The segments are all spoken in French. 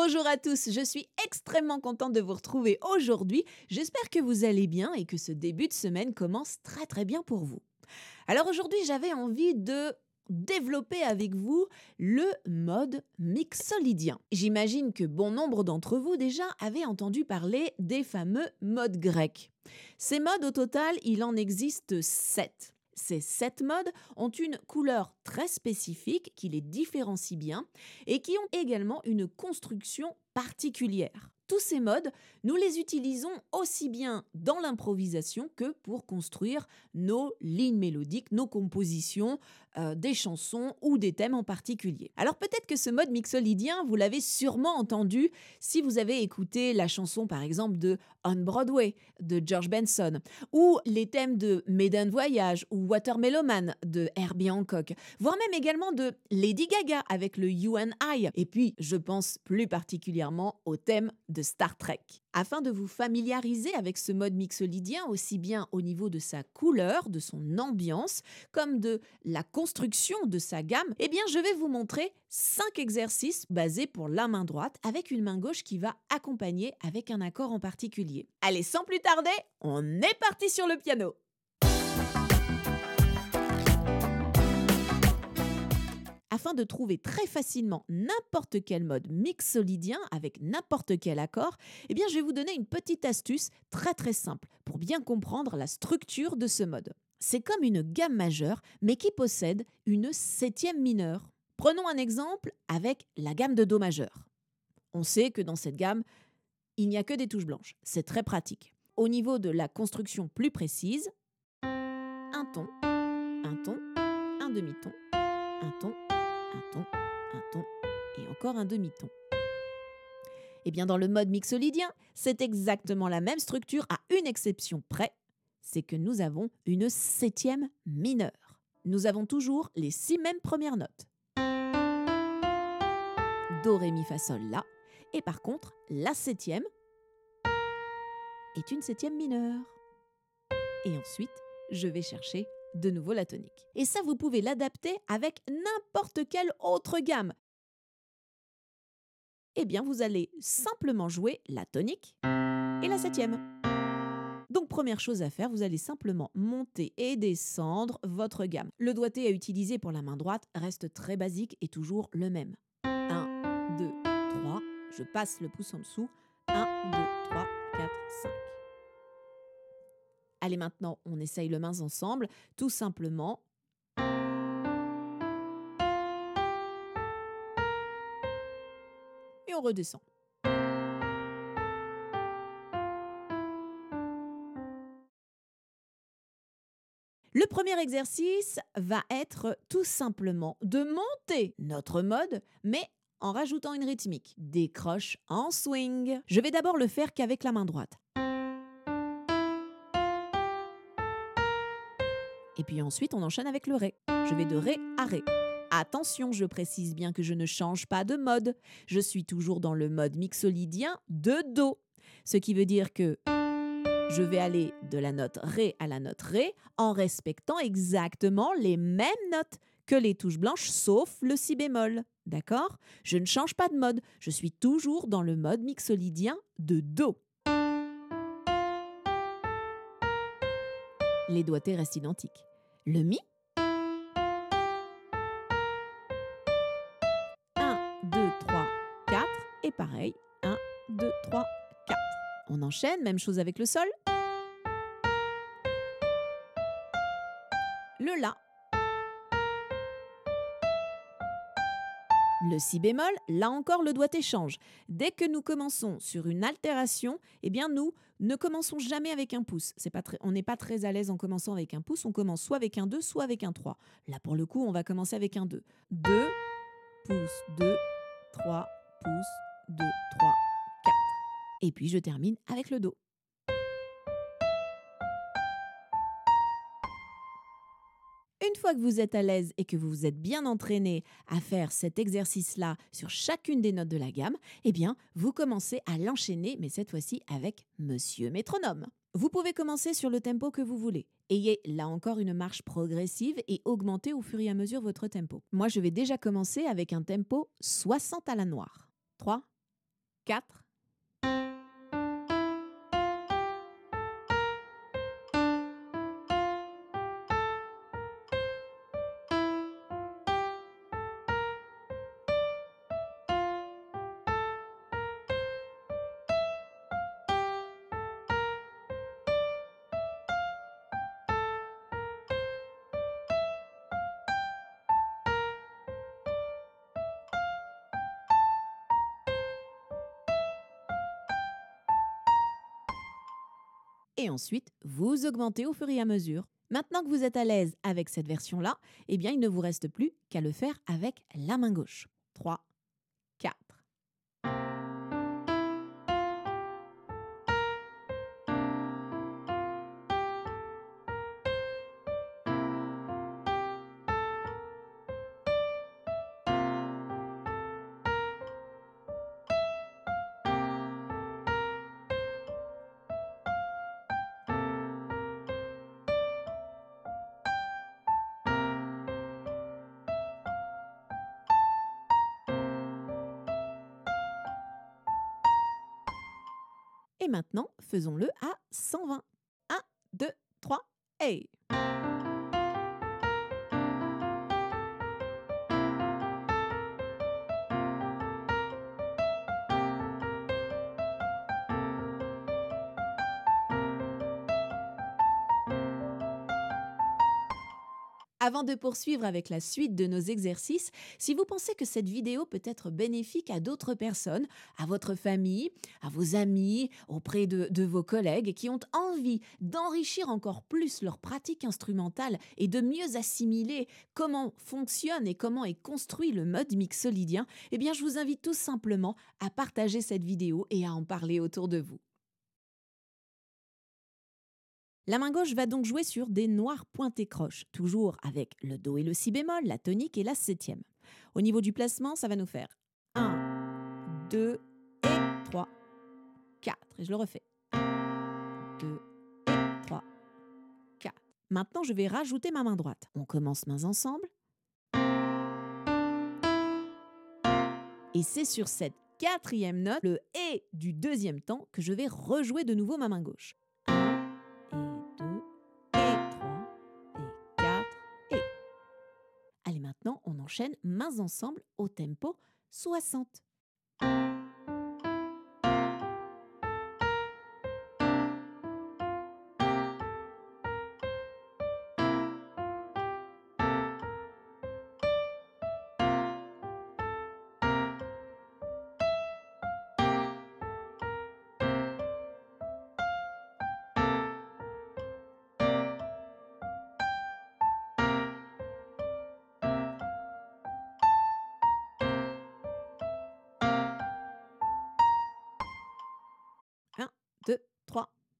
Bonjour à tous, je suis extrêmement contente de vous retrouver aujourd'hui. J'espère que vous allez bien et que ce début de semaine commence très très bien pour vous. Alors aujourd'hui j'avais envie de développer avec vous le mode mixolydien. J'imagine que bon nombre d'entre vous déjà avaient entendu parler des fameux modes grecs. Ces modes au total, il en existe sept. Ces sept modes ont une couleur très spécifique qui les différencie bien et qui ont également une construction particulière. Tous ces modes, nous les utilisons aussi bien dans l'improvisation que pour construire nos lignes mélodiques, nos compositions, euh, des chansons ou des thèmes en particulier. Alors peut-être que ce mode mixolydien, vous l'avez sûrement entendu si vous avez écouté la chanson par exemple de On Broadway de George Benson ou les thèmes de Maiden Voyage ou Watermelon Man de Herbie Hancock, voire même également de Lady Gaga avec le You and I. Et puis, je pense plus particulièrement au thème de Star Trek. Afin de vous familiariser avec ce mode mixolydien, aussi bien au niveau de sa couleur, de son ambiance, comme de la construction de sa gamme, eh bien je vais vous montrer 5 exercices basés pour la main droite avec une main gauche qui va accompagner avec un accord en particulier. Allez, sans plus tarder, on est parti sur le piano afin de trouver très facilement n'importe quel mode mixolydien avec n'importe quel accord, eh bien je vais vous donner une petite astuce très très simple pour bien comprendre la structure de ce mode. C'est comme une gamme majeure mais qui possède une septième mineure. Prenons un exemple avec la gamme de Do majeur. On sait que dans cette gamme, il n'y a que des touches blanches. C'est très pratique. Au niveau de la construction plus précise, un ton, un ton, un demi-ton, un ton, un ton, un ton et encore un demi-ton. Eh bien dans le mode mixolydien, c'est exactement la même structure à une exception près, c'est que nous avons une septième mineure. Nous avons toujours les six mêmes premières notes. Do, Ré, Mi, Fa, Sol, La. Et par contre, la septième est une septième mineure. Et ensuite, je vais chercher de nouveau la tonique. Et ça, vous pouvez l'adapter avec n'importe quelle autre gamme. Eh bien, vous allez simplement jouer la tonique et la septième. Donc première chose à faire, vous allez simplement monter et descendre votre gamme. Le doigté à utiliser pour la main droite reste très basique et toujours le même. 1, 2, 3, je passe le pouce en dessous. 1, 2, 3, 4, 5. Allez maintenant, on essaye le mains ensemble, tout simplement. Et on redescend. Le premier exercice va être tout simplement de monter notre mode, mais en rajoutant une rythmique. Décroche en swing. Je vais d'abord le faire qu'avec la main droite. Et puis ensuite, on enchaîne avec le Ré. Je vais de Ré à Ré. Attention, je précise bien que je ne change pas de mode. Je suis toujours dans le mode mixolydien de Do. Ce qui veut dire que je vais aller de la note Ré à la note Ré en respectant exactement les mêmes notes que les touches blanches sauf le Si bémol. D'accord? Je ne change pas de mode. Je suis toujours dans le mode mixolydien de Do. Les doigtés restent identiques le Mi. 1, 2, 3, 4. Et pareil, 1, 2, 3, 4. On enchaîne, même chose avec le Sol. Le La. Le si bémol, là encore le doigt échange. Dès que nous commençons sur une altération, eh bien nous ne commençons jamais avec un pouce. On n'est pas très à l'aise en commençant avec un pouce, on commence soit avec un 2, soit avec un 3. Là pour le coup, on va commencer avec un 2. 2 pouces, 2, 3 pouces, 2, 3, 4. Et puis je termine avec le Do. Fois que vous êtes à l'aise et que vous vous êtes bien entraîné à faire cet exercice-là sur chacune des notes de la gamme, eh bien, vous commencez à l'enchaîner, mais cette fois-ci avec Monsieur Métronome. Vous pouvez commencer sur le tempo que vous voulez. Ayez là encore une marche progressive et augmentez au fur et à mesure votre tempo. Moi, je vais déjà commencer avec un tempo 60 à la noire. 3, 4. Et ensuite vous augmentez au fur et à mesure. Maintenant que vous êtes à l'aise avec cette version-là, eh bien il ne vous reste plus qu'à le faire avec la main gauche. 3, Et maintenant, faisons-le à 120. 1, 2, 3, et... Avant de poursuivre avec la suite de nos exercices, si vous pensez que cette vidéo peut être bénéfique à d'autres personnes, à votre famille, à vos amis, auprès de, vos collègues qui ont envie d'enrichir encore plus leur pratique instrumentale et de mieux assimiler comment fonctionne et comment est construit le mode mixolydien, eh bien je vous invite tout simplement à partager cette vidéo et à en parler autour de vous. La main gauche va donc jouer sur des noirs pointés croches, toujours avec le Do et le Si bémol, la tonique et la septième. Au niveau du placement, ça va nous faire 1, 2 et 3, 4. Et je le refais. 2 et 3, 4. Maintenant, je vais rajouter ma main droite. On commence mains ensemble. Et c'est sur cette quatrième note, le et du deuxième temps, que je vais rejouer de nouveau ma main gauche. Enchaîne mains ensemble au tempo 60.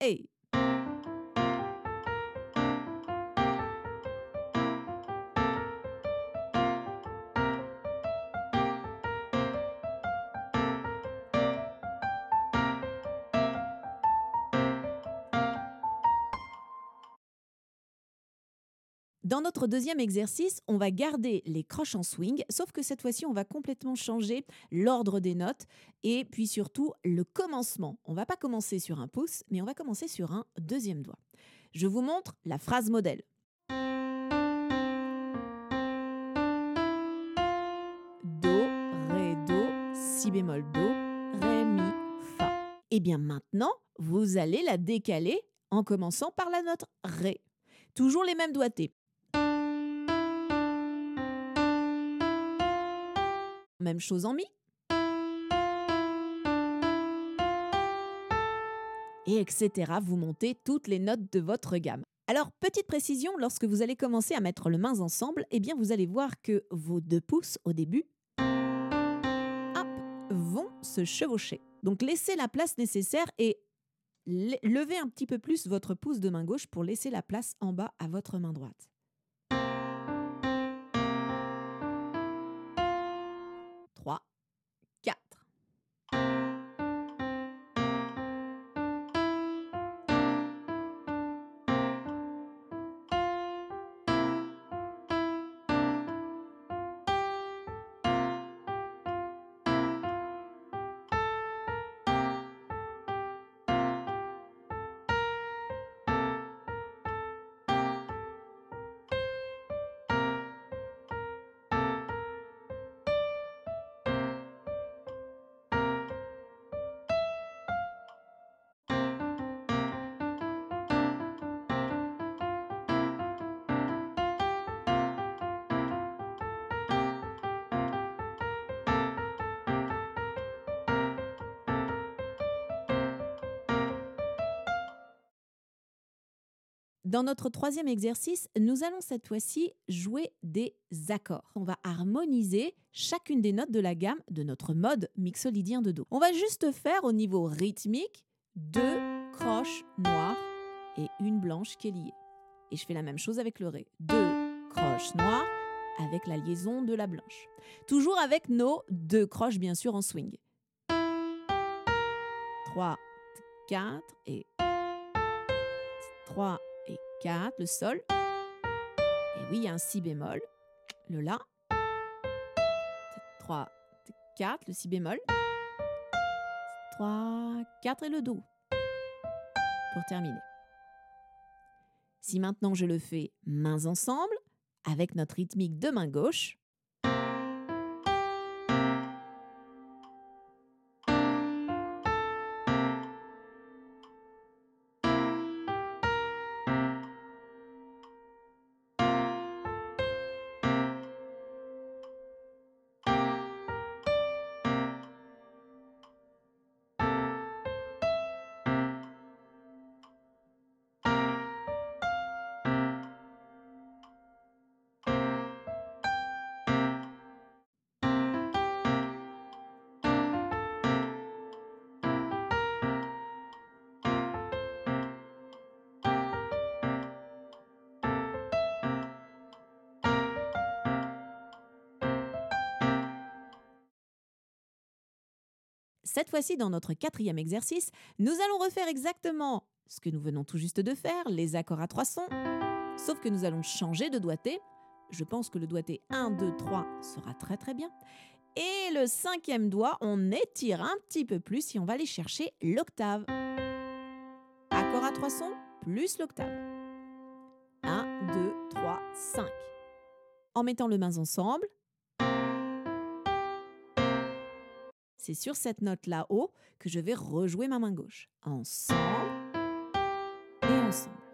Hey Dans notre deuxième exercice, on va garder les croches en swing, sauf que cette fois-ci, on va complètement changer l'ordre des notes et puis surtout le commencement. On va pas commencer sur un pouce, mais on va commencer sur un deuxième doigt. Je vous montre la phrase modèle. Do, Ré, Do, Si bémol, Do, Ré, Mi, Fa. Et eh bien maintenant, vous allez la décaler en commençant par la note Ré. Toujours les mêmes doigtés. Même chose en mi. Et etc. Vous montez toutes les notes de votre gamme. Alors, petite précision, lorsque vous allez commencer à mettre les mains ensemble, eh bien, vous allez voir que vos deux pouces au début vont se chevaucher. Donc, laissez la place nécessaire et levez un petit peu plus votre pouce de main gauche pour laisser la place en bas à votre main droite. Dans notre troisième exercice, nous allons cette fois-ci jouer des accords. On va harmoniser chacune des notes de la gamme de notre mode mixolydien de Do. On va juste faire au niveau rythmique deux croches noires et une blanche qui est liée. Et je fais la même chose avec le Ré. Deux croches noires avec la liaison de la blanche. Toujours avec nos deux croches bien sûr en swing. 3, 4 et 3 et 4, le sol. Et oui, il y a un si bémol, le la. 3, 4, le si bémol. 3, 4 et le do. Pour terminer. Si maintenant je le fais mains ensemble, avec notre rythmique de main gauche, Cette fois-ci, dans notre quatrième exercice, nous allons refaire exactement ce que nous venons tout juste de faire, les accords à trois sons, sauf que nous allons changer de doigté. Je pense que le doigté 1, 2, 3 sera très très bien. Et le cinquième doigt, on étire un petit peu plus et on va aller chercher l'octave. Accord à trois sons plus l'octave. 1, 2, 3, 5. En mettant les mains ensemble, c'est sur cette note là-haut que je vais rejouer ma main gauche. Ensemble et ensemble.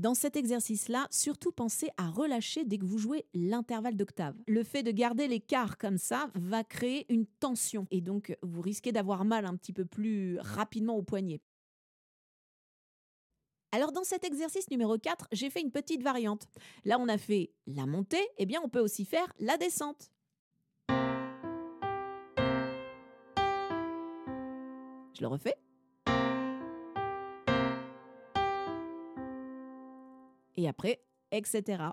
Dans cet exercice-là, surtout pensez à relâcher dès que vous jouez l'intervalle d'octave. Le fait de garder l'écart comme ça va créer une tension et donc vous risquez d'avoir mal un petit peu plus rapidement au poignet. Alors dans cet exercice numéro 4, j'ai fait une petite variante. Là, on a fait la montée, et eh bien on peut aussi faire la descente. Je le refais. Et après, etc.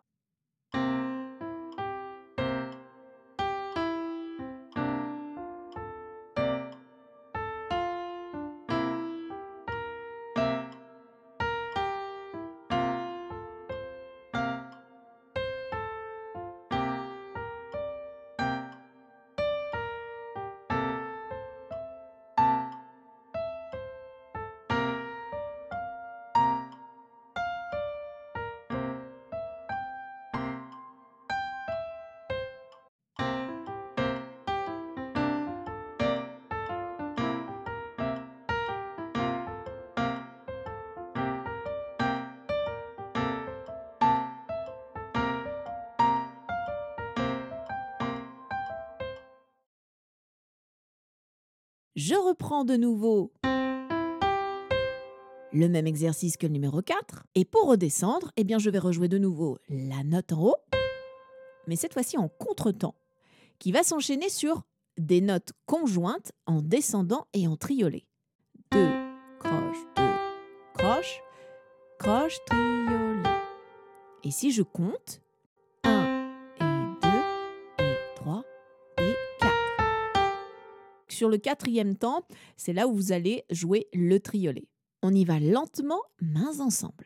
Je reprends de nouveau le même exercice que le numéro 4. Et pour redescendre, eh bien, je vais rejouer de nouveau la note en haut, mais cette fois-ci en contretemps, qui va s'enchaîner sur des notes conjointes en descendant et en triolet. Deux, croche, deux, croche, croche, triolet. Et si je compte, sur le quatrième temps, c'est là où vous allez jouer le triolet. On y va lentement, mains ensemble.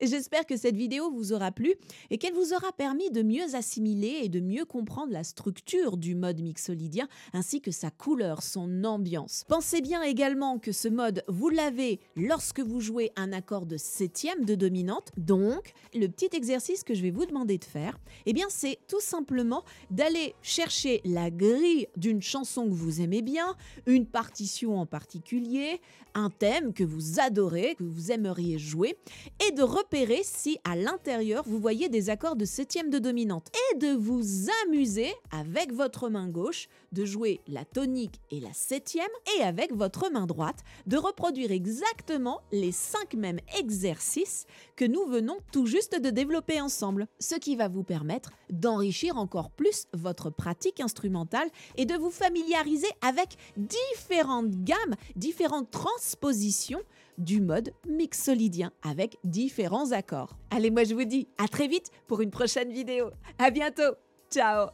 J'espère que cette vidéo vous aura plu et qu'elle vous aura permis de mieux assimiler et de mieux comprendre la structure du mode mixolydien ainsi que sa couleur, son ambiance. Pensez bien également que ce mode, vous l'avez lorsque vous jouez un accord de septième de dominante. Donc, le petit exercice que je vais vous demander de faire, eh bien, c'est tout simplement d'aller chercher la grille d'une chanson que vous aimez bien, une partition en particulier, un thème que vous adorez, que vous aimeriez jouer, et de si à l'intérieur vous voyez des accords de septième de dominante. Et de vous amuser avec votre main gauche de jouer la tonique et la septième et avec votre main droite de reproduire exactement les cinq mêmes exercices que nous venons tout juste de développer ensemble, ce qui va vous permettre d'enrichir encore plus votre pratique instrumentale et de vous familiariser avec différentes gammes, différentes transpositions du mode mixolydien avec différents accords. Allez, moi je vous dis à très vite pour une prochaine vidéo. À bientôt. Ciao